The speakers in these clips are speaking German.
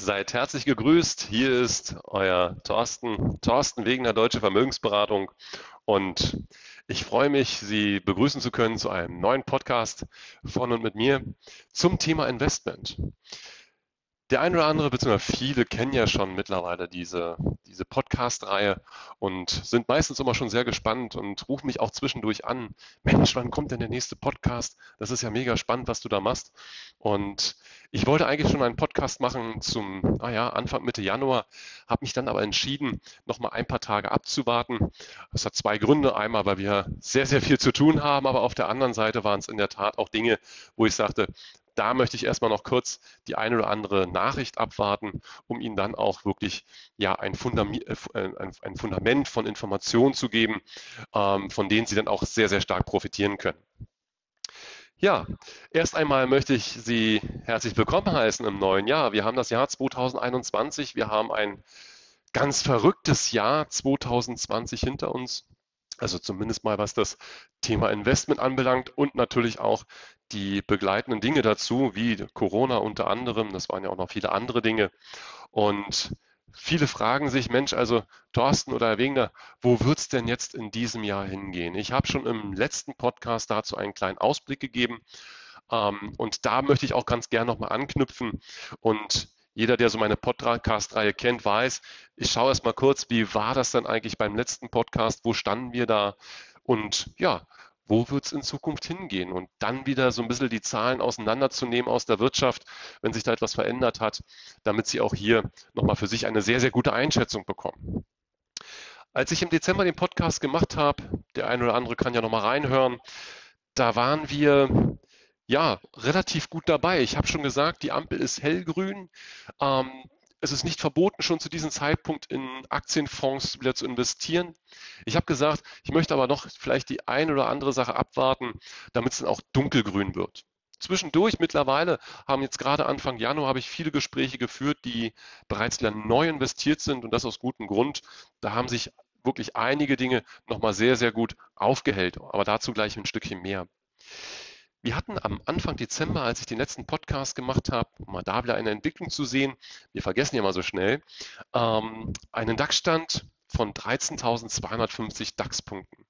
Seid herzlich gegrüßt. Hier ist euer Thorsten, Thorsten Wegener Deutsche Vermögensberatung. Und ich freue mich, Sie begrüßen zu können zu einem neuen Podcast von und mit mir zum Thema Investment. Der eine oder andere, beziehungsweise viele kennen ja schon mittlerweile diese, diese Podcast-Reihe und sind meistens immer schon sehr gespannt und rufen mich auch zwischendurch an. Mensch, wann kommt denn der nächste Podcast? Das ist ja mega spannend, was du da machst. Und ich wollte eigentlich schon einen Podcast machen zum, naja, Anfang, Mitte Januar, habe mich dann aber entschieden, noch mal ein paar Tage abzuwarten. Das hat zwei Gründe. Einmal, weil wir sehr, sehr viel zu tun haben, aber auf der anderen Seite waren es in der Tat auch Dinge, wo ich sagte, da möchte ich erstmal noch kurz die eine oder andere Nachricht abwarten, um Ihnen dann auch wirklich ja ein Fundament, äh, ein Fundament von Informationen zu geben, ähm, von denen Sie dann auch sehr, sehr stark profitieren können. Ja, erst einmal möchte ich Sie herzlich willkommen heißen im neuen Jahr. Wir haben das Jahr 2021, wir haben ein ganz verrücktes Jahr 2020 hinter uns. Also zumindest mal was das Thema Investment anbelangt und natürlich auch die begleitenden Dinge dazu, wie Corona unter anderem. Das waren ja auch noch viele andere Dinge. Und viele fragen sich, Mensch, also Thorsten oder Herr Wegner, wo wird es denn jetzt in diesem Jahr hingehen? Ich habe schon im letzten Podcast dazu einen kleinen Ausblick gegeben. Ähm, und da möchte ich auch ganz gern nochmal anknüpfen und jeder, der so meine Podcast-Reihe kennt, weiß, ich schaue erst mal kurz, wie war das denn eigentlich beim letzten Podcast? Wo standen wir da? Und ja, wo wird es in Zukunft hingehen? Und dann wieder so ein bisschen die Zahlen auseinanderzunehmen aus der Wirtschaft, wenn sich da etwas verändert hat, damit Sie auch hier nochmal für sich eine sehr, sehr gute Einschätzung bekommen. Als ich im Dezember den Podcast gemacht habe, der eine oder andere kann ja nochmal reinhören, da waren wir ja, relativ gut dabei. Ich habe schon gesagt, die Ampel ist hellgrün. Ähm, es ist nicht verboten, schon zu diesem Zeitpunkt in Aktienfonds wieder zu investieren. Ich habe gesagt, ich möchte aber noch vielleicht die eine oder andere Sache abwarten, damit es dann auch dunkelgrün wird. Zwischendurch mittlerweile haben jetzt gerade Anfang Januar habe ich viele Gespräche geführt, die bereits wieder neu investiert sind und das aus gutem Grund. Da haben sich wirklich einige Dinge nochmal sehr, sehr gut aufgehellt, aber dazu gleich ein Stückchen mehr. Wir hatten am Anfang Dezember, als ich den letzten Podcast gemacht habe, um mal da wieder eine Entwicklung zu sehen, wir vergessen ja mal so schnell, ähm, einen DAX-Stand von 13.250 DAX-Punkten.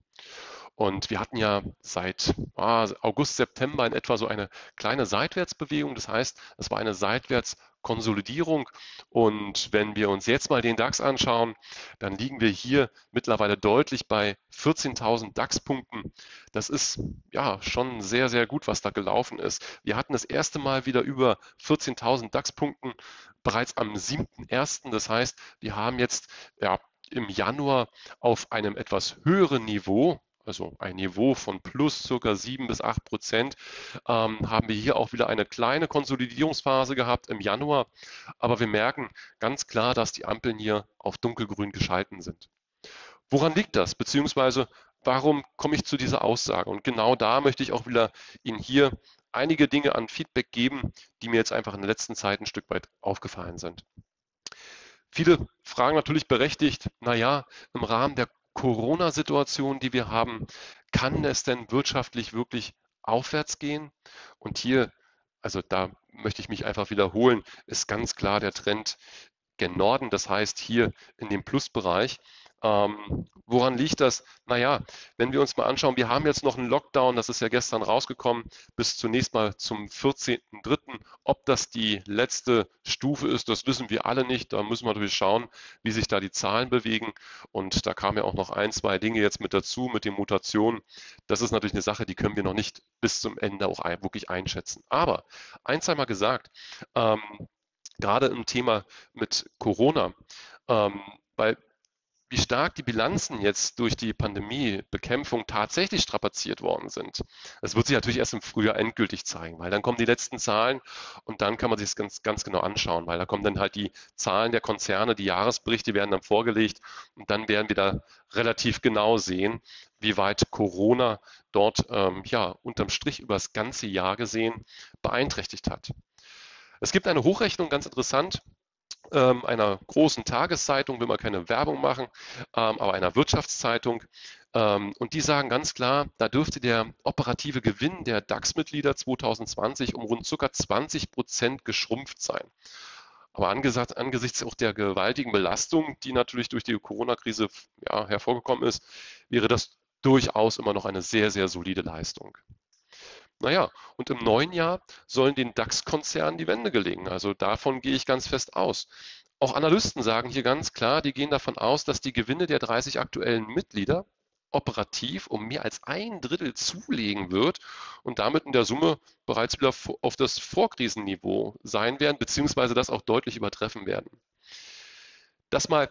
Und wir hatten ja seit ah, August, September in etwa so eine kleine Seitwärtsbewegung. Das heißt, es war eine Seitwärtskonsolidierung. Und wenn wir uns jetzt mal den DAX anschauen, dann liegen wir hier mittlerweile deutlich bei 14.000 DAX-Punkten. Das ist ja schon sehr, sehr gut, was da gelaufen ist. Wir hatten das erste Mal wieder über 14.000 DAX-Punkten bereits am 7.1. Das heißt, wir haben jetzt ja, im Januar auf einem etwas höheren Niveau, also ein Niveau von plus circa 7 bis 8 Prozent, ähm, haben wir hier auch wieder eine kleine Konsolidierungsphase gehabt im Januar. Aber wir merken ganz klar, dass die Ampeln hier auf dunkelgrün geschalten sind. Woran liegt das? Beziehungsweise warum komme ich zu dieser Aussage? Und genau da möchte ich auch wieder Ihnen hier einige Dinge an Feedback geben, die mir jetzt einfach in der letzten Zeit ein Stück weit aufgefallen sind. Viele fragen natürlich berechtigt, naja, im Rahmen der Corona-Situation, die wir haben, kann es denn wirtschaftlich wirklich aufwärts gehen? Und hier, also da möchte ich mich einfach wiederholen, ist ganz klar der Trend gen Norden, das heißt hier in dem Plusbereich. Ähm, woran liegt das? Naja, wenn wir uns mal anschauen, wir haben jetzt noch einen Lockdown, das ist ja gestern rausgekommen, bis zunächst mal zum 14.03. Ob das die letzte Stufe ist, das wissen wir alle nicht. Da müssen wir natürlich schauen, wie sich da die Zahlen bewegen. Und da kamen ja auch noch ein, zwei Dinge jetzt mit dazu, mit den Mutationen. Das ist natürlich eine Sache, die können wir noch nicht bis zum Ende auch wirklich einschätzen. Aber eins einmal gesagt, ähm, gerade im Thema mit Corona, ähm, weil wie stark die Bilanzen jetzt durch die Pandemiebekämpfung tatsächlich strapaziert worden sind. Das wird sich natürlich erst im Frühjahr endgültig zeigen, weil dann kommen die letzten Zahlen und dann kann man sich das ganz, ganz genau anschauen, weil da kommen dann halt die Zahlen der Konzerne, die Jahresberichte werden dann vorgelegt und dann werden wir da relativ genau sehen, wie weit Corona dort ähm, ja unterm Strich über das ganze Jahr gesehen beeinträchtigt hat. Es gibt eine Hochrechnung, ganz interessant, ähm, einer großen Tageszeitung, will man keine Werbung machen, ähm, aber einer Wirtschaftszeitung. Ähm, und die sagen ganz klar, da dürfte der operative Gewinn der DAX-Mitglieder 2020 um rund ca. 20 Prozent geschrumpft sein. Aber angesichts auch der gewaltigen Belastung, die natürlich durch die Corona-Krise ja, hervorgekommen ist, wäre das durchaus immer noch eine sehr, sehr solide Leistung. Naja, und im neuen Jahr sollen den DAX-Konzernen die Wände gelingen. Also davon gehe ich ganz fest aus. Auch Analysten sagen hier ganz klar, die gehen davon aus, dass die Gewinne der 30 aktuellen Mitglieder operativ um mehr als ein Drittel zulegen wird und damit in der Summe bereits wieder auf das Vorkrisenniveau sein werden, beziehungsweise das auch deutlich übertreffen werden. Das mal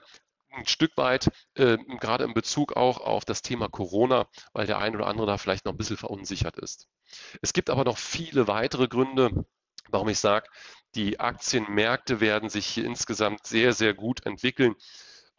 ein Stück weit, äh, gerade in Bezug auch auf das Thema Corona, weil der ein oder andere da vielleicht noch ein bisschen verunsichert ist. Es gibt aber noch viele weitere Gründe, warum ich sage, die Aktienmärkte werden sich hier insgesamt sehr, sehr gut entwickeln.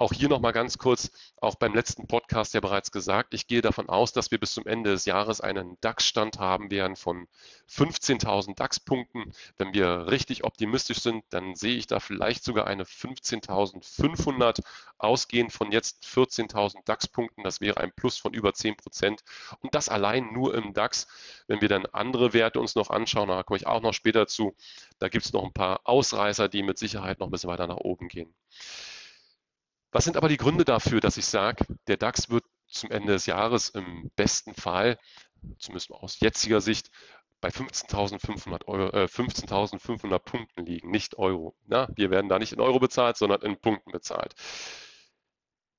Auch hier nochmal ganz kurz, auch beim letzten Podcast ja bereits gesagt, ich gehe davon aus, dass wir bis zum Ende des Jahres einen DAX-Stand haben werden von 15.000 DAX-Punkten. Wenn wir richtig optimistisch sind, dann sehe ich da vielleicht sogar eine 15.500 ausgehend von jetzt 14.000 DAX-Punkten. Das wäre ein Plus von über 10 Prozent. Und das allein nur im DAX. Wenn wir dann andere Werte uns noch anschauen, da komme ich auch noch später zu, da gibt es noch ein paar Ausreißer, die mit Sicherheit noch ein bisschen weiter nach oben gehen. Was sind aber die Gründe dafür, dass ich sage, der DAX wird zum Ende des Jahres im besten Fall, zumindest aus jetziger Sicht, bei 15.500 äh, 15 Punkten liegen, nicht Euro. Na, wir werden da nicht in Euro bezahlt, sondern in Punkten bezahlt.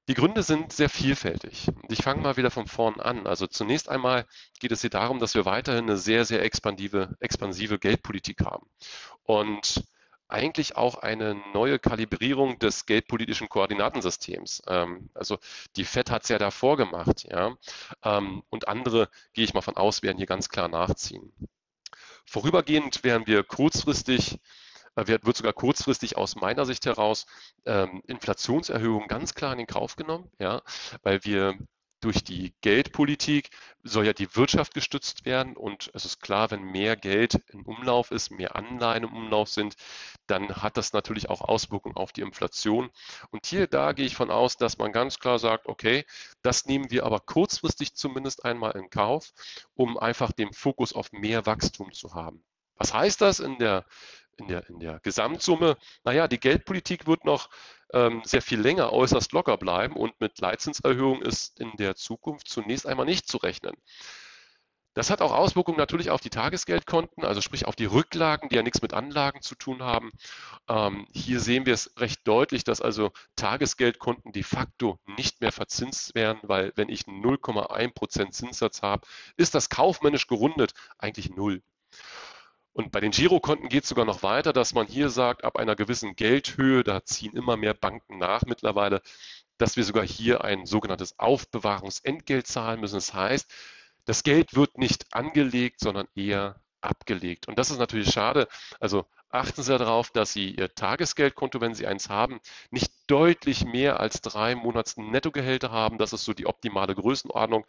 Die Gründe sind sehr vielfältig. Ich fange mal wieder von vorn an. Also zunächst einmal geht es hier darum, dass wir weiterhin eine sehr, sehr expansive, expansive Geldpolitik haben. Und eigentlich auch eine neue Kalibrierung des geldpolitischen Koordinatensystems. Ähm, also die FED hat es ja davor gemacht, ja. Ähm, und andere, gehe ich mal von aus, werden hier ganz klar nachziehen. Vorübergehend werden wir kurzfristig äh, wird, sogar kurzfristig aus meiner Sicht heraus ähm, Inflationserhöhungen ganz klar in den Kauf genommen, ja, weil wir durch die Geldpolitik soll ja die Wirtschaft gestützt werden und es ist klar, wenn mehr Geld im Umlauf ist, mehr Anleihen im Umlauf sind, dann hat das natürlich auch Auswirkungen auf die Inflation. Und hier, da gehe ich von aus, dass man ganz klar sagt, okay, das nehmen wir aber kurzfristig zumindest einmal in Kauf, um einfach den Fokus auf mehr Wachstum zu haben. Was heißt das in der, in der, in der Gesamtsumme? Naja, die Geldpolitik wird noch ähm, sehr viel länger äußerst locker bleiben und mit Leitzinserhöhung ist in der Zukunft zunächst einmal nicht zu rechnen. Das hat auch Auswirkungen natürlich auf die Tagesgeldkonten, also sprich auf die Rücklagen, die ja nichts mit Anlagen zu tun haben. Ähm, hier sehen wir es recht deutlich, dass also Tagesgeldkonten de facto nicht mehr verzinst werden, weil wenn ich 0,1 Prozent Zinssatz habe, ist das kaufmännisch gerundet eigentlich null. Und bei den Girokonten geht es sogar noch weiter, dass man hier sagt, ab einer gewissen Geldhöhe, da ziehen immer mehr Banken nach mittlerweile, dass wir sogar hier ein sogenanntes Aufbewahrungsentgelt zahlen müssen. Das heißt, das Geld wird nicht angelegt, sondern eher abgelegt. Und das ist natürlich schade. Also achten Sie darauf, dass Sie Ihr Tagesgeldkonto, wenn Sie eins haben, nicht deutlich mehr als drei Monats Nettogehälter haben. Das ist so die optimale Größenordnung.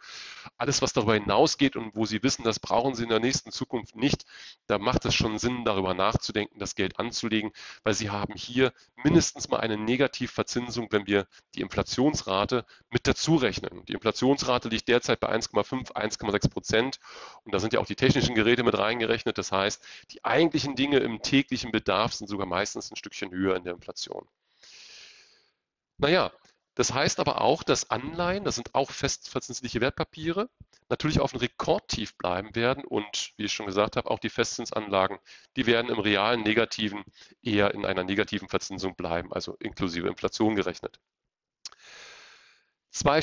Alles, was darüber hinausgeht und wo Sie wissen, das brauchen Sie in der nächsten Zukunft nicht, da macht es schon Sinn, darüber nachzudenken, das Geld anzulegen, weil Sie haben hier mindestens mal eine Negativverzinsung, wenn wir die Inflationsrate mit dazu rechnen. Die Inflationsrate liegt derzeit bei 1,5, 1,6 Prozent und da sind ja auch die technischen Geräte mit reingerechnet. Das heißt, die eigentlichen Dinge im täglichen Bedarf sind sogar meistens ein Stückchen höher in der Inflation. Naja, das heißt aber auch, dass Anleihen, das sind auch festverzinsliche Wertpapiere, natürlich auf einem Rekordtief bleiben werden und, wie ich schon gesagt habe, auch die Festzinsanlagen, die werden im realen Negativen eher in einer negativen Verzinsung bleiben, also inklusive Inflation gerechnet. Zwei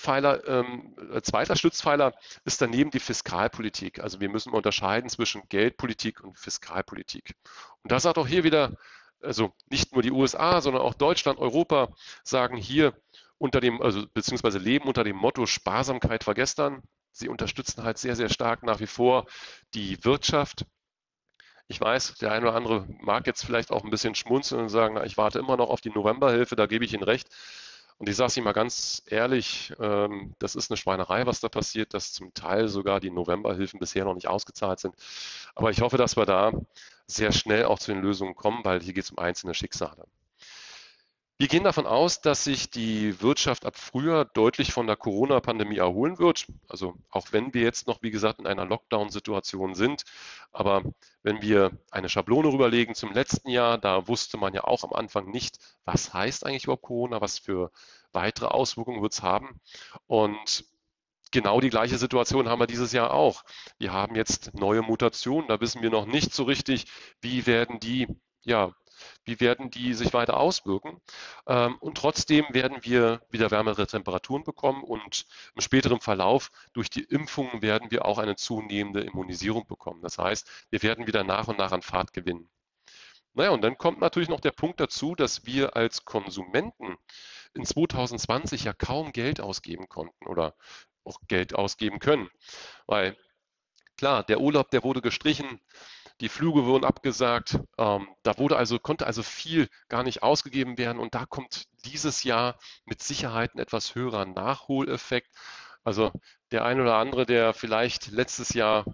Stützpfeiler, ähm, zweiter Stützpfeiler ist daneben die Fiskalpolitik. Also wir müssen unterscheiden zwischen Geldpolitik und Fiskalpolitik. Und da sagt auch hier wieder also nicht nur die USA, sondern auch Deutschland, Europa sagen hier unter dem, also beziehungsweise leben unter dem Motto Sparsamkeit war gestern. Sie unterstützen halt sehr, sehr stark nach wie vor die Wirtschaft. Ich weiß, der eine oder andere mag jetzt vielleicht auch ein bisschen schmunzeln und sagen, na, ich warte immer noch auf die Novemberhilfe, da gebe ich Ihnen recht. Und ich sage es Ihnen mal ganz ehrlich, ähm, das ist eine Schweinerei, was da passiert, dass zum Teil sogar die Novemberhilfen bisher noch nicht ausgezahlt sind. Aber ich hoffe, dass wir da sehr schnell auch zu den Lösungen kommen, weil hier geht es um einzelne Schicksale. Wir gehen davon aus, dass sich die Wirtschaft ab Frühjahr deutlich von der Corona-Pandemie erholen wird. Also auch wenn wir jetzt noch, wie gesagt, in einer Lockdown-Situation sind. Aber wenn wir eine Schablone rüberlegen zum letzten Jahr, da wusste man ja auch am Anfang nicht, was heißt eigentlich überhaupt Corona, was für weitere Auswirkungen wird es haben. Und genau die gleiche Situation haben wir dieses Jahr auch. Wir haben jetzt neue Mutationen, da wissen wir noch nicht so richtig, wie werden die ja, wie werden die sich weiter auswirken. Ähm, und trotzdem werden wir wieder wärmere Temperaturen bekommen und im späteren Verlauf durch die Impfungen werden wir auch eine zunehmende Immunisierung bekommen. Das heißt, wir werden wieder nach und nach an Fahrt gewinnen. Naja, und dann kommt natürlich noch der Punkt dazu, dass wir als Konsumenten in 2020 ja kaum Geld ausgeben konnten oder auch Geld ausgeben können. Weil klar, der Urlaub, der wurde gestrichen, die Flüge wurden abgesagt. Ähm, da wurde also, konnte also viel gar nicht ausgegeben werden. Und da kommt dieses Jahr mit Sicherheit ein etwas höherer Nachholeffekt. Also der ein oder andere, der vielleicht letztes Jahr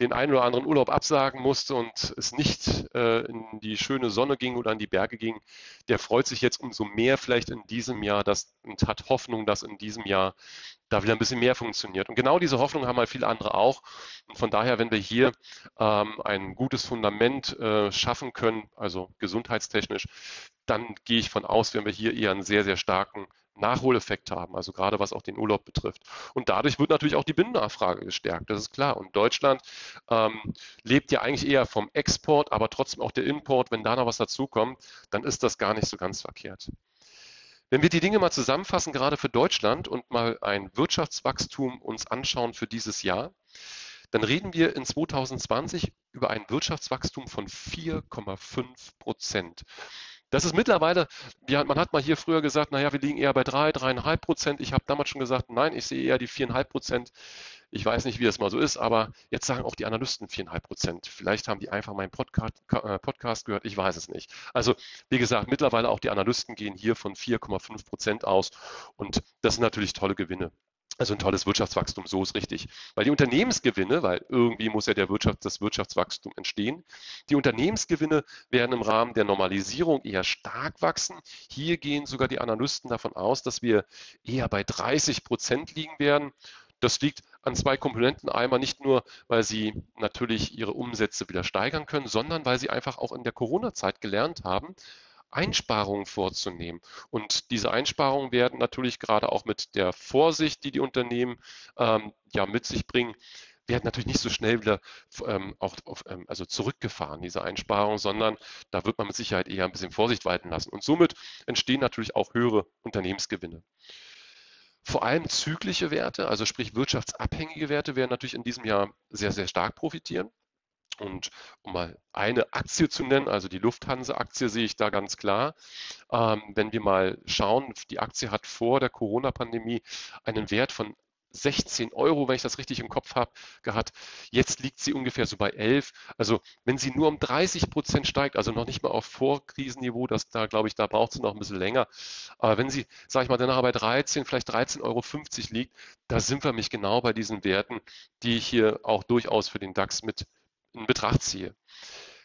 den einen oder anderen Urlaub absagen musste und es nicht äh, in die schöne Sonne ging oder an die Berge ging, der freut sich jetzt umso mehr vielleicht in diesem Jahr das, und hat Hoffnung, dass in diesem Jahr da wieder ein bisschen mehr funktioniert. Und genau diese Hoffnung haben halt viele andere auch. Und von daher, wenn wir hier ähm, ein gutes Fundament äh, schaffen können, also gesundheitstechnisch, dann gehe ich von aus, wenn wir hier eher einen sehr, sehr starken Nachholeffekt haben, also gerade was auch den Urlaub betrifft. Und dadurch wird natürlich auch die Binnennachfrage gestärkt, das ist klar. Und Deutschland ähm, lebt ja eigentlich eher vom Export, aber trotzdem auch der Import. Wenn da noch was dazukommt, dann ist das gar nicht so ganz verkehrt. Wenn wir die Dinge mal zusammenfassen, gerade für Deutschland und mal ein Wirtschaftswachstum uns anschauen für dieses Jahr, dann reden wir in 2020 über ein Wirtschaftswachstum von 4,5 Prozent. Das ist mittlerweile, man hat mal hier früher gesagt, naja, wir liegen eher bei drei, dreieinhalb Prozent. Ich habe damals schon gesagt, nein, ich sehe eher die viereinhalb Prozent. Ich weiß nicht, wie das mal so ist, aber jetzt sagen auch die Analysten viereinhalb Prozent. Vielleicht haben die einfach meinen Podcast, äh, Podcast gehört, ich weiß es nicht. Also, wie gesagt, mittlerweile auch die Analysten gehen hier von 4,5 Prozent aus und das sind natürlich tolle Gewinne. Also ein tolles Wirtschaftswachstum, so ist richtig. Weil die Unternehmensgewinne, weil irgendwie muss ja der Wirtschaft, das Wirtschaftswachstum entstehen, die Unternehmensgewinne werden im Rahmen der Normalisierung eher stark wachsen. Hier gehen sogar die Analysten davon aus, dass wir eher bei 30 Prozent liegen werden. Das liegt an zwei Komponenten. Einmal nicht nur, weil sie natürlich ihre Umsätze wieder steigern können, sondern weil sie einfach auch in der Corona-Zeit gelernt haben, Einsparungen vorzunehmen. Und diese Einsparungen werden natürlich gerade auch mit der Vorsicht, die die Unternehmen ähm, ja mit sich bringen, werden natürlich nicht so schnell wieder ähm, auch auf, ähm, also zurückgefahren, diese Einsparungen, sondern da wird man mit Sicherheit eher ein bisschen Vorsicht walten lassen. Und somit entstehen natürlich auch höhere Unternehmensgewinne. Vor allem zyklische Werte, also sprich wirtschaftsabhängige Werte, werden natürlich in diesem Jahr sehr, sehr stark profitieren. Und um mal eine Aktie zu nennen, also die Lufthansa-Aktie sehe ich da ganz klar. Ähm, wenn wir mal schauen, die Aktie hat vor der Corona-Pandemie einen Wert von 16 Euro, wenn ich das richtig im Kopf habe, gehabt. Jetzt liegt sie ungefähr so bei 11. Also wenn sie nur um 30 Prozent steigt, also noch nicht mal auf Vorkrisenniveau, das da glaube ich, da braucht sie noch ein bisschen länger. Aber wenn sie, sage ich mal, danach bei 13, vielleicht 13,50 Euro liegt, da sind wir mich genau bei diesen Werten, die ich hier auch durchaus für den DAX mit in Betracht ziehe.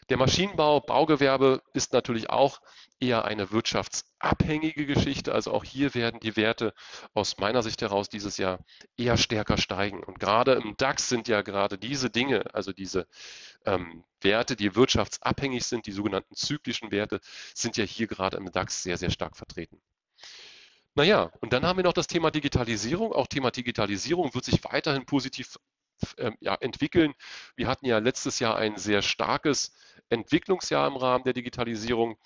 Der Maschinenbau, Baugewerbe ist natürlich auch eher eine wirtschaftsabhängige Geschichte. Also auch hier werden die Werte aus meiner Sicht heraus dieses Jahr eher stärker steigen. Und gerade im DAX sind ja gerade diese Dinge, also diese ähm, Werte, die wirtschaftsabhängig sind, die sogenannten zyklischen Werte, sind ja hier gerade im DAX sehr, sehr stark vertreten. Naja, und dann haben wir noch das Thema Digitalisierung. Auch Thema Digitalisierung wird sich weiterhin positiv ähm, ja, entwickeln. Wir hatten ja letztes Jahr ein sehr starkes Entwicklungsjahr im Rahmen der Digitalisierung.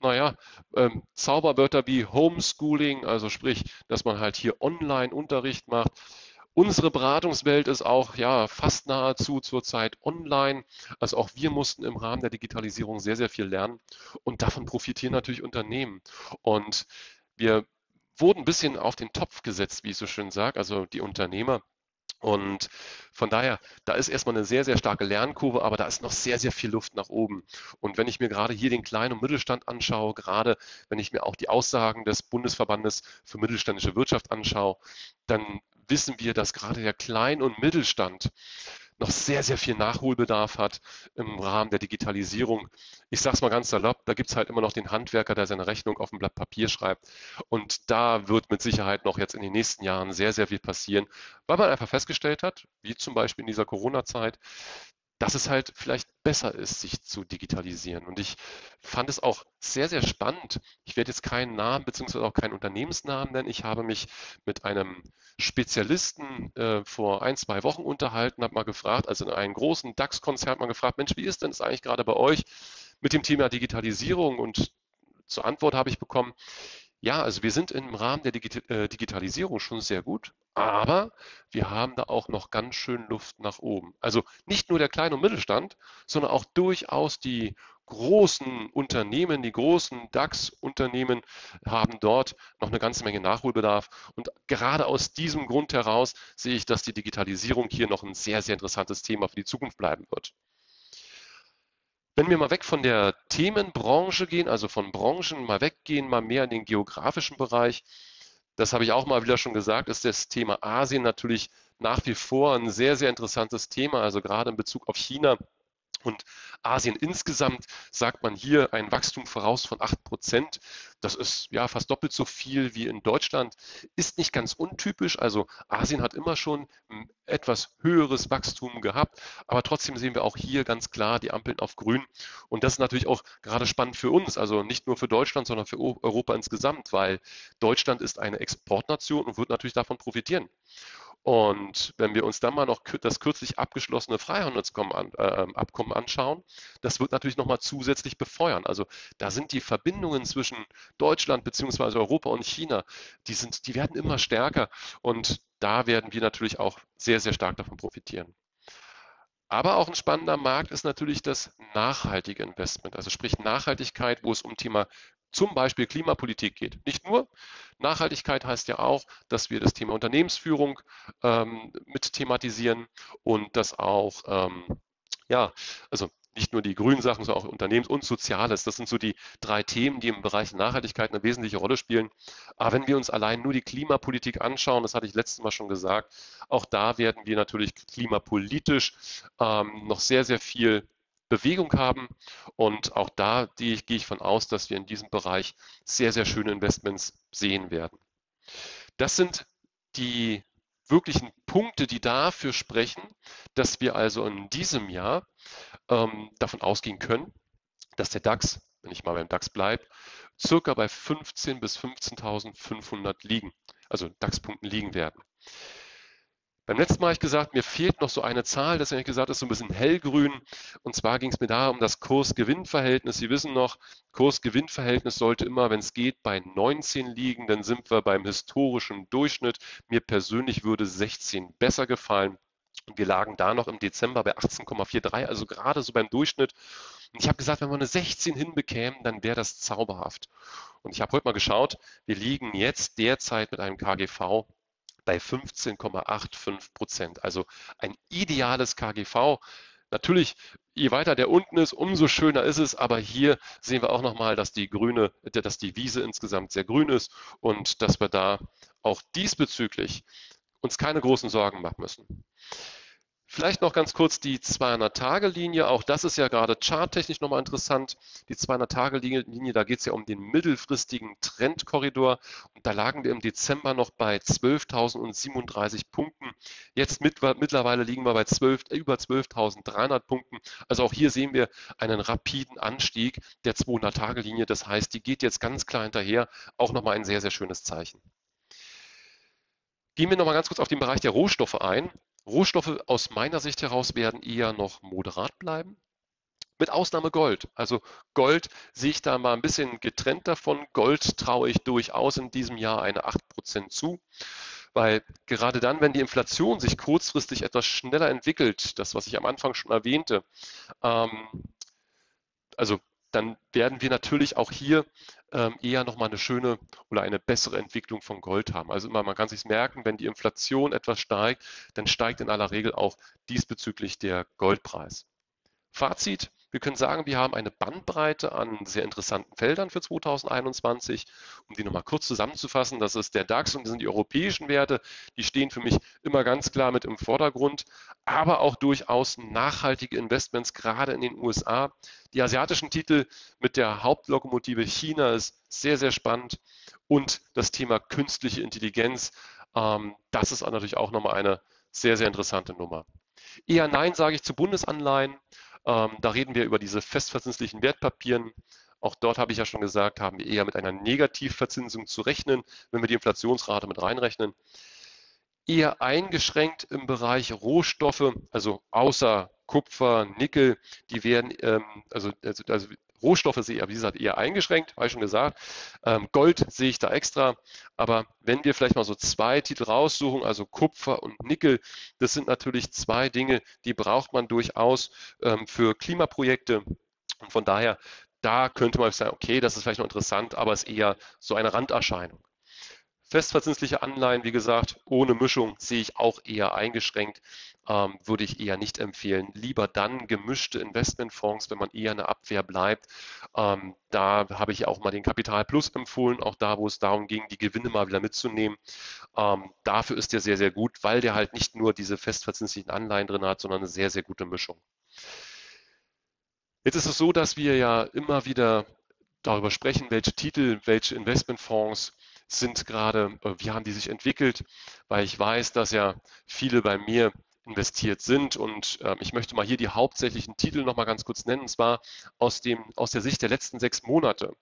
Naja, ähm, Zauberwörter wie Homeschooling, also sprich, dass man halt hier Online-Unterricht macht. Unsere Beratungswelt ist auch ja fast nahezu zurzeit online. Also auch wir mussten im Rahmen der Digitalisierung sehr, sehr viel lernen und davon profitieren natürlich Unternehmen. Und wir wurden ein bisschen auf den Topf gesetzt, wie ich so schön sage, also die Unternehmer. Und von daher, da ist erstmal eine sehr, sehr starke Lernkurve, aber da ist noch sehr, sehr viel Luft nach oben. Und wenn ich mir gerade hier den kleinen und Mittelstand anschaue, gerade wenn ich mir auch die Aussagen des Bundesverbandes für mittelständische Wirtschaft anschaue, dann wissen wir, dass gerade der Klein- und Mittelstand noch sehr, sehr viel Nachholbedarf hat im Rahmen der Digitalisierung. Ich sage es mal ganz salopp, da gibt es halt immer noch den Handwerker, der seine Rechnung auf ein Blatt Papier schreibt. Und da wird mit Sicherheit noch jetzt in den nächsten Jahren sehr, sehr viel passieren, weil man einfach festgestellt hat, wie zum Beispiel in dieser Corona-Zeit, dass es halt vielleicht besser ist, sich zu digitalisieren. Und ich fand es auch sehr, sehr spannend. Ich werde jetzt keinen Namen bzw. auch keinen Unternehmensnamen nennen. Ich habe mich mit einem Spezialisten äh, vor ein, zwei Wochen unterhalten, habe mal gefragt, also in einem großen DAX-Konzern mal gefragt, Mensch, wie ist denn es eigentlich gerade bei euch mit dem Thema Digitalisierung? Und zur Antwort habe ich bekommen, ja, also wir sind im Rahmen der äh, Digitalisierung schon sehr gut, aber wir haben da auch noch ganz schön Luft nach oben. Also nicht nur der kleine und Mittelstand, sondern auch durchaus die großen Unternehmen, die großen DAX-Unternehmen haben dort noch eine ganze Menge Nachholbedarf. Und gerade aus diesem Grund heraus sehe ich, dass die Digitalisierung hier noch ein sehr, sehr interessantes Thema für die Zukunft bleiben wird. Wenn wir mal weg von der Themenbranche gehen, also von Branchen mal weggehen, mal mehr in den geografischen Bereich, das habe ich auch mal wieder schon gesagt, ist das Thema Asien natürlich nach wie vor ein sehr, sehr interessantes Thema, also gerade in Bezug auf China. Und Asien insgesamt sagt man hier ein Wachstum voraus von 8 Prozent. Das ist ja fast doppelt so viel wie in Deutschland. Ist nicht ganz untypisch. Also Asien hat immer schon etwas höheres Wachstum gehabt. Aber trotzdem sehen wir auch hier ganz klar die Ampeln auf grün. Und das ist natürlich auch gerade spannend für uns. Also nicht nur für Deutschland, sondern für Europa insgesamt, weil Deutschland ist eine Exportnation und wird natürlich davon profitieren. Und wenn wir uns dann mal noch das kürzlich abgeschlossene Freihandelsabkommen ähm, anschauen, das wird natürlich nochmal zusätzlich befeuern. Also da sind die Verbindungen zwischen Deutschland bzw. Europa und China, die, sind, die werden immer stärker und da werden wir natürlich auch sehr, sehr stark davon profitieren. Aber auch ein spannender Markt ist natürlich das nachhaltige Investment, also sprich Nachhaltigkeit, wo es um Thema zum Beispiel Klimapolitik geht. Nicht nur. Nachhaltigkeit heißt ja auch, dass wir das Thema Unternehmensführung ähm, mit thematisieren und das auch, ähm, ja, also nicht nur die grünen Sachen, sondern auch Unternehmens- und Soziales. Das sind so die drei Themen, die im Bereich Nachhaltigkeit eine wesentliche Rolle spielen. Aber wenn wir uns allein nur die Klimapolitik anschauen, das hatte ich letztes Mal schon gesagt, auch da werden wir natürlich klimapolitisch ähm, noch sehr, sehr viel Bewegung haben. Und auch da gehe ich, von aus, dass wir in diesem Bereich sehr, sehr schöne Investments sehen werden. Das sind die wirklichen Punkte, die dafür sprechen, dass wir also in diesem Jahr ähm, davon ausgehen können, dass der DAX, wenn ich mal beim DAX bleibe, circa bei 15 bis 15.500 liegen, also DAX-Punkten liegen werden. Beim letzten Mal habe ich gesagt, mir fehlt noch so eine Zahl, das habe ich gesagt, ist so ein bisschen hellgrün. Und zwar ging es mir da um das Kurs-Gewinn-Verhältnis. Sie wissen noch, Kurs-Gewinn-Verhältnis sollte immer, wenn es geht, bei 19 liegen. Dann sind wir beim historischen Durchschnitt. Mir persönlich würde 16 besser gefallen. Wir lagen da noch im Dezember bei 18,43, also gerade so beim Durchschnitt. Und ich habe gesagt, wenn wir eine 16 hinbekämen, dann wäre das zauberhaft. Und ich habe heute mal geschaut, wir liegen jetzt derzeit mit einem KGV bei 15,85 Prozent. Also ein ideales KGV. Natürlich, je weiter der unten ist, umso schöner ist es. Aber hier sehen wir auch nochmal, dass die grüne, dass die Wiese insgesamt sehr grün ist und dass wir da auch diesbezüglich uns keine großen Sorgen machen müssen. Vielleicht noch ganz kurz die 200-Tage-Linie. Auch das ist ja gerade charttechnisch nochmal interessant. Die 200-Tage-Linie, da geht es ja um den mittelfristigen Trendkorridor. Und da lagen wir im Dezember noch bei 12.037 Punkten. Jetzt mit, mittlerweile liegen wir bei 12, über 12.300 Punkten. Also auch hier sehen wir einen rapiden Anstieg der 200-Tage-Linie. Das heißt, die geht jetzt ganz klar hinterher. Auch nochmal ein sehr, sehr schönes Zeichen. Gehen wir nochmal ganz kurz auf den Bereich der Rohstoffe ein. Rohstoffe aus meiner Sicht heraus werden eher noch moderat bleiben. Mit Ausnahme Gold. Also Gold sehe ich da mal ein bisschen getrennt davon. Gold traue ich durchaus in diesem Jahr eine 8% zu. Weil gerade dann, wenn die Inflation sich kurzfristig etwas schneller entwickelt, das, was ich am Anfang schon erwähnte, ähm, also dann werden wir natürlich auch hier ähm, eher nochmal eine schöne oder eine bessere Entwicklung von Gold haben. Also immer, man kann sich merken, wenn die Inflation etwas steigt, dann steigt in aller Regel auch diesbezüglich der Goldpreis. Fazit, Wir können sagen, wir haben eine Bandbreite an sehr interessanten Feldern für 2021. Um die nochmal kurz zusammenzufassen, das ist der DAX und das sind die europäischen Werte. Die stehen für mich immer ganz klar mit im Vordergrund, aber auch durchaus nachhaltige Investments, gerade in den USA. Die asiatischen Titel mit der Hauptlokomotive China ist sehr, sehr spannend. Und das Thema künstliche Intelligenz, ähm, das ist natürlich auch nochmal eine sehr, sehr interessante Nummer. Eher Nein sage ich zu Bundesanleihen. Ähm, da reden wir über diese festverzinslichen Wertpapieren. Auch dort habe ich ja schon gesagt, haben wir eher mit einer Negativverzinsung zu rechnen, wenn wir die Inflationsrate mit reinrechnen. Eher eingeschränkt im Bereich Rohstoffe, also außer Kupfer, Nickel, die werden, ähm, also, also, also Rohstoffe sehe ich, wie gesagt, eher eingeschränkt, habe ich schon gesagt. Ähm, Gold sehe ich da extra. Aber wenn wir vielleicht mal so zwei Titel raussuchen, also Kupfer und Nickel, das sind natürlich zwei Dinge, die braucht man durchaus ähm, für Klimaprojekte. Und von daher, da könnte man sagen, okay, das ist vielleicht noch interessant, aber es ist eher so eine Randerscheinung. Festverzinsliche Anleihen, wie gesagt, ohne Mischung sehe ich auch eher eingeschränkt, ähm, würde ich eher nicht empfehlen. Lieber dann gemischte Investmentfonds, wenn man eher eine Abwehr bleibt. Ähm, da habe ich auch mal den Kapital Plus empfohlen, auch da, wo es darum ging, die Gewinne mal wieder mitzunehmen. Ähm, dafür ist der sehr, sehr gut, weil der halt nicht nur diese festverzinslichen Anleihen drin hat, sondern eine sehr, sehr gute Mischung. Jetzt ist es so, dass wir ja immer wieder darüber sprechen, welche Titel, welche Investmentfonds sind gerade, äh, wie haben die sich entwickelt, weil ich weiß, dass ja viele bei mir investiert sind und äh, ich möchte mal hier die hauptsächlichen Titel noch mal ganz kurz nennen, und zwar aus dem aus der Sicht der letzten sechs Monate.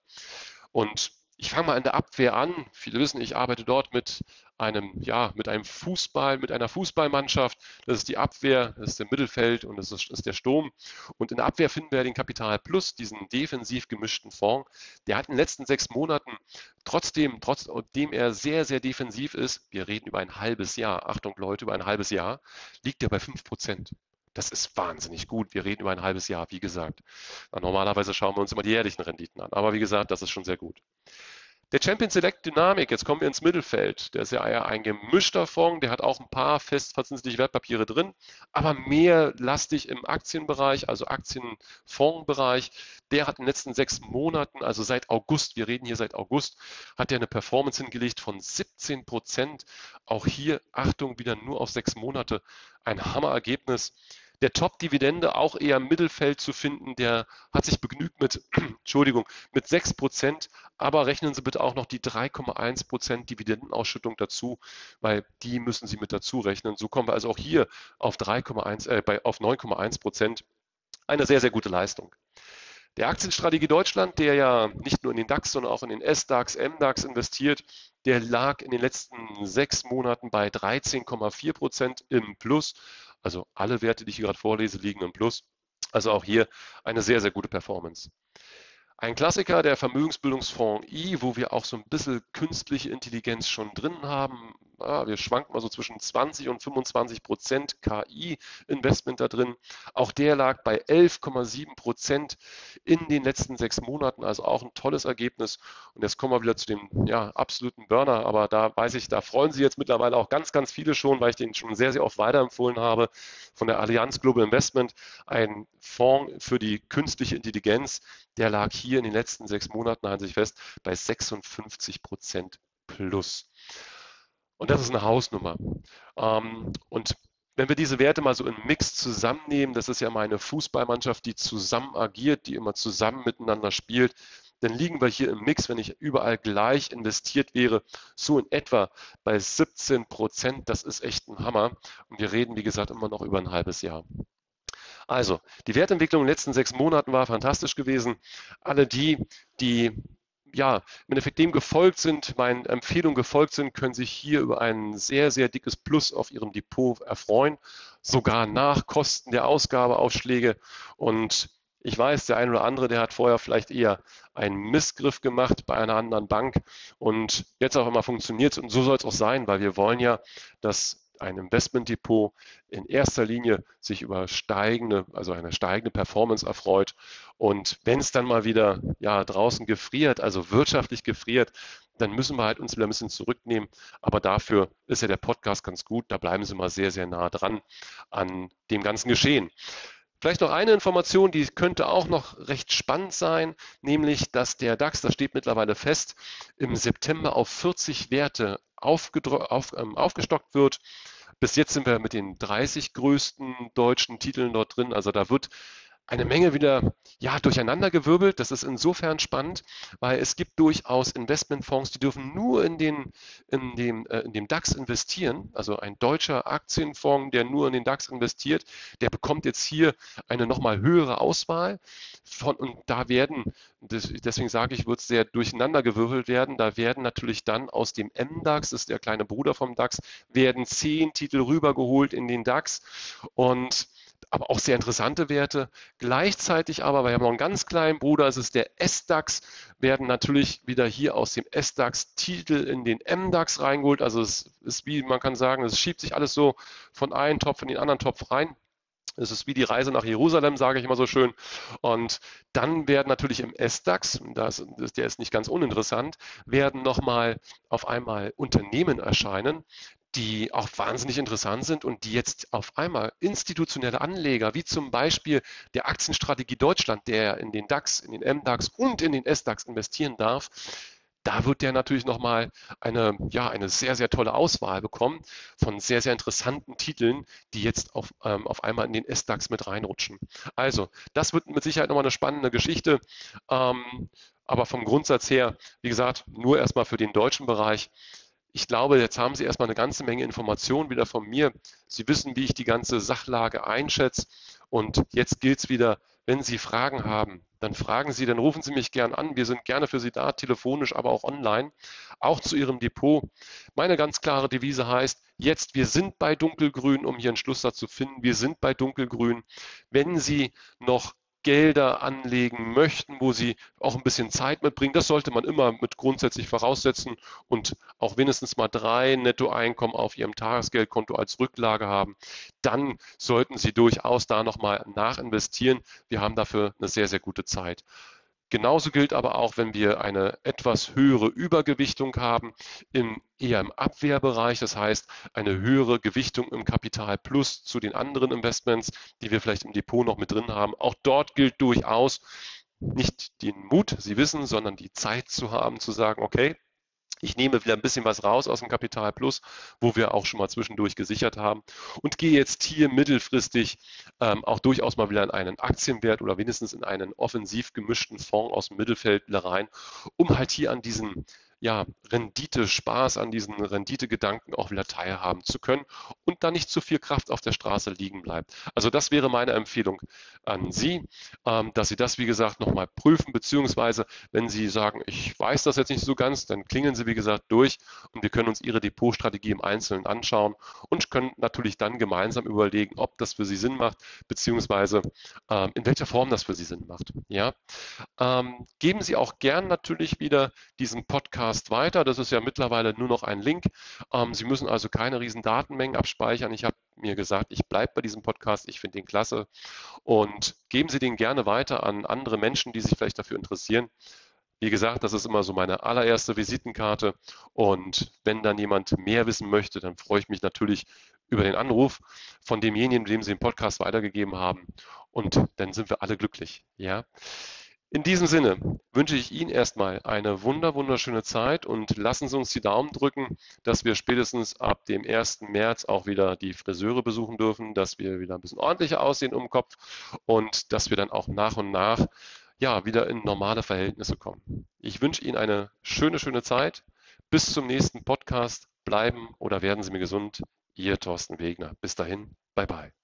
Und ich fange mal in der Abwehr an. Viele wissen, ich arbeite dort mit einem, ja, mit einem Fußball, mit einer Fußballmannschaft. Das ist die Abwehr, das ist der Mittelfeld und das ist, ist der Sturm. Und in der Abwehr finden wir den Kapital Plus, diesen defensiv gemischten Fonds. Der hat in den letzten sechs Monaten trotzdem, trotzdem er sehr, sehr defensiv ist, wir reden über ein halbes Jahr, Achtung Leute, über ein halbes Jahr, liegt er bei fünf Prozent. Das ist wahnsinnig gut. Wir reden über ein halbes Jahr, wie gesagt. Normalerweise schauen wir uns immer die jährlichen Renditen an. Aber wie gesagt, das ist schon sehr gut. Der Champion Select Dynamic, jetzt kommen wir ins Mittelfeld. Der ist ja ein gemischter Fonds, der hat auch ein paar festverzinsliche Wertpapiere drin, aber mehr lastig im Aktienbereich, also Aktienfondsbereich. Der hat in den letzten sechs Monaten, also seit August, wir reden hier seit August, hat er eine Performance hingelegt von 17 Prozent. Auch hier, Achtung, wieder nur auf sechs Monate. Ein Hammerergebnis der Top-Dividende auch eher im Mittelfeld zu finden. Der hat sich begnügt mit, Entschuldigung, mit 6 Prozent. Aber rechnen Sie bitte auch noch die 3,1 Prozent Dividendenausschüttung dazu, weil die müssen Sie mit dazu rechnen. So kommen wir also auch hier auf 3,1, äh, bei, auf 9,1 Prozent. Eine sehr, sehr gute Leistung. Der Aktienstrategie Deutschland, der ja nicht nur in den DAX, sondern auch in den S-DAX, M-DAX investiert, der lag in den letzten sechs Monaten bei 13,4 Prozent im Plus. Also alle Werte, die ich hier gerade vorlese, liegen im Plus. Also auch hier eine sehr, sehr gute Performance. Ein Klassiker, der Vermögensbildungsfonds I, wo wir auch so ein bisschen künstliche Intelligenz schon drin haben. Ja, wir schwanken mal so zwischen 20 und 25 Prozent KI-Investment da drin. Auch der lag bei 11,7 Prozent in den letzten sechs Monaten, also auch ein tolles Ergebnis. Und jetzt kommen wir wieder zu dem ja, absoluten Burner, aber da weiß ich, da freuen sich jetzt mittlerweile auch ganz, ganz viele schon, weil ich den schon sehr, sehr oft weiterempfohlen habe von der Allianz Global Investment, ein Fonds für die künstliche Intelligenz, der lag hier in den letzten sechs Monaten, halten Sie sich fest, bei 56 Prozent plus. Und das ist eine Hausnummer. Ähm, und wenn wir diese Werte mal so im Mix zusammennehmen, das ist ja mal eine Fußballmannschaft, die zusammen agiert, die immer zusammen miteinander spielt, dann liegen wir hier im Mix, wenn ich überall gleich investiert wäre, so in etwa bei 17 Prozent. Das ist echt ein Hammer. Und wir reden, wie gesagt, immer noch über ein halbes Jahr. Also, die Wertentwicklung in den letzten sechs Monaten war fantastisch gewesen. Alle die, die ja, im Endeffekt dem gefolgt sind, meinen Empfehlungen gefolgt sind, können sich hier über ein sehr, sehr dickes Plus auf ihrem Depot erfreuen, sogar nach Kosten der Ausgabeaufschläge. Und ich weiß, der eine oder andere, der hat vorher vielleicht eher einen Missgriff gemacht bei einer anderen Bank und jetzt auch immer funktioniert. Und so soll es auch sein, weil wir wollen ja, dass ein Investmentdepot in erster Linie sich über steigende, also eine steigende Performance erfreut. Und wenn es dann mal wieder ja, draußen gefriert, also wirtschaftlich gefriert, dann müssen wir halt uns wieder ein bisschen zurücknehmen. Aber dafür ist ja der Podcast ganz gut. Da bleiben Sie mal sehr, sehr nah dran an dem ganzen Geschehen. Vielleicht noch eine Information, die könnte auch noch recht spannend sein, nämlich, dass der DAX, das steht mittlerweile fest, im September auf 40 Werte ähm, aufgestockt wird. Bis jetzt sind wir mit den 30 größten deutschen Titeln dort drin. Also da wird eine Menge wieder ja, durcheinandergewirbelt. Das ist insofern spannend, weil es gibt durchaus Investmentfonds, die dürfen nur in, den, in, dem, äh, in dem DAX investieren. Also ein deutscher Aktienfonds, der nur in den DAX investiert, der bekommt jetzt hier eine nochmal höhere Auswahl. Von, und da werden, deswegen sage ich, wird es sehr durcheinandergewirbelt werden. Da werden natürlich dann aus dem MDAX, das ist der kleine Bruder vom DAX, werden zehn Titel rübergeholt in den DAX. Und aber auch sehr interessante Werte. Gleichzeitig aber, weil wir haben noch einen ganz kleinen Bruder, es ist der S-DAX, werden natürlich wieder hier aus dem S-DAX Titel in den M-DAX reingeholt. Also es ist wie, man kann sagen, es schiebt sich alles so von einem Topf in den anderen Topf rein. Es ist wie die Reise nach Jerusalem, sage ich immer so schön. Und dann werden natürlich im S-DAX, das, der ist nicht ganz uninteressant, werden nochmal auf einmal Unternehmen erscheinen, die auch wahnsinnig interessant sind und die jetzt auf einmal institutionelle Anleger, wie zum Beispiel der Aktienstrategie Deutschland, der in den DAX, in den MDAX und in den SDAX investieren darf, da wird der natürlich nochmal eine, ja, eine sehr, sehr tolle Auswahl bekommen von sehr, sehr interessanten Titeln, die jetzt auf, ähm, auf einmal in den SDAX mit reinrutschen. Also, das wird mit Sicherheit nochmal eine spannende Geschichte. Ähm, aber vom Grundsatz her, wie gesagt, nur erstmal für den deutschen Bereich ich glaube, jetzt haben Sie erstmal eine ganze Menge Informationen wieder von mir. Sie wissen, wie ich die ganze Sachlage einschätze. Und jetzt gilt es wieder, wenn Sie Fragen haben, dann fragen Sie, dann rufen Sie mich gern an. Wir sind gerne für Sie da, telefonisch, aber auch online. Auch zu Ihrem Depot. Meine ganz klare Devise heißt, jetzt, wir sind bei Dunkelgrün, um hier einen Schlusssatz zu finden. Wir sind bei Dunkelgrün. Wenn Sie noch Gelder anlegen möchten, wo sie auch ein bisschen Zeit mitbringen. Das sollte man immer mit grundsätzlich voraussetzen und auch mindestens mal drei Nettoeinkommen auf ihrem Tagesgeldkonto als Rücklage haben. Dann sollten sie durchaus da nochmal nachinvestieren. Wir haben dafür eine sehr, sehr gute Zeit. Genauso gilt aber auch, wenn wir eine etwas höhere Übergewichtung haben, im, eher im Abwehrbereich, das heißt eine höhere Gewichtung im Kapital plus zu den anderen Investments, die wir vielleicht im Depot noch mit drin haben. Auch dort gilt durchaus nicht den Mut, Sie wissen, sondern die Zeit zu haben, zu sagen, okay, ich nehme wieder ein bisschen was raus aus dem Kapital Plus, wo wir auch schon mal zwischendurch gesichert haben und gehe jetzt hier mittelfristig ähm, auch durchaus mal wieder in einen Aktienwert oder wenigstens in einen offensiv gemischten Fonds aus dem Mittelfeld rein, um halt hier an diesen ja, Rendite-Spaß, an diesen Rendite-Gedanken auch wieder teilhaben zu können und da nicht zu viel Kraft auf der Straße liegen bleibt. Also das wäre meine Empfehlung an Sie, ähm, dass Sie das, wie gesagt, nochmal prüfen, beziehungsweise wenn Sie sagen, ich weiß das jetzt nicht so ganz, dann klingeln Sie, wie gesagt, durch und wir können uns Ihre Depotstrategie im Einzelnen anschauen und können natürlich dann gemeinsam überlegen, ob das für Sie Sinn macht, beziehungsweise ähm, in welcher Form das für Sie Sinn macht. Ja? Ähm, geben Sie auch gern natürlich wieder diesen Podcast Podcast weiter. Das ist ja mittlerweile nur noch ein Link. Ähm, Sie müssen also keine riesen Datenmengen abspeichern. Ich habe mir gesagt, ich bleibe bei diesem Podcast. Ich finde den klasse. Und geben Sie den gerne weiter an andere Menschen, die sich vielleicht dafür interessieren. Wie gesagt, das ist immer so meine allererste Visitenkarte. Und wenn dann jemand mehr wissen möchte, dann freue ich mich natürlich über den Anruf von demjenigen, dem Sie den Podcast weitergegeben haben. Und dann sind wir alle glücklich. Ja. In diesem Sinne wünsche ich Ihnen erstmal eine wunder, wunderschöne Zeit und lassen Sie uns die Daumen drücken, dass wir spätestens ab dem 1. März auch wieder die Friseure besuchen dürfen, dass wir wieder ein bisschen ordentlicher aussehen um den Kopf und dass wir dann auch nach und nach ja, wieder in normale Verhältnisse kommen. Ich wünsche Ihnen eine schöne, schöne Zeit. Bis zum nächsten Podcast. Bleiben oder werden Sie mir gesund. Ihr Thorsten Wegner. Bis dahin. Bye bye.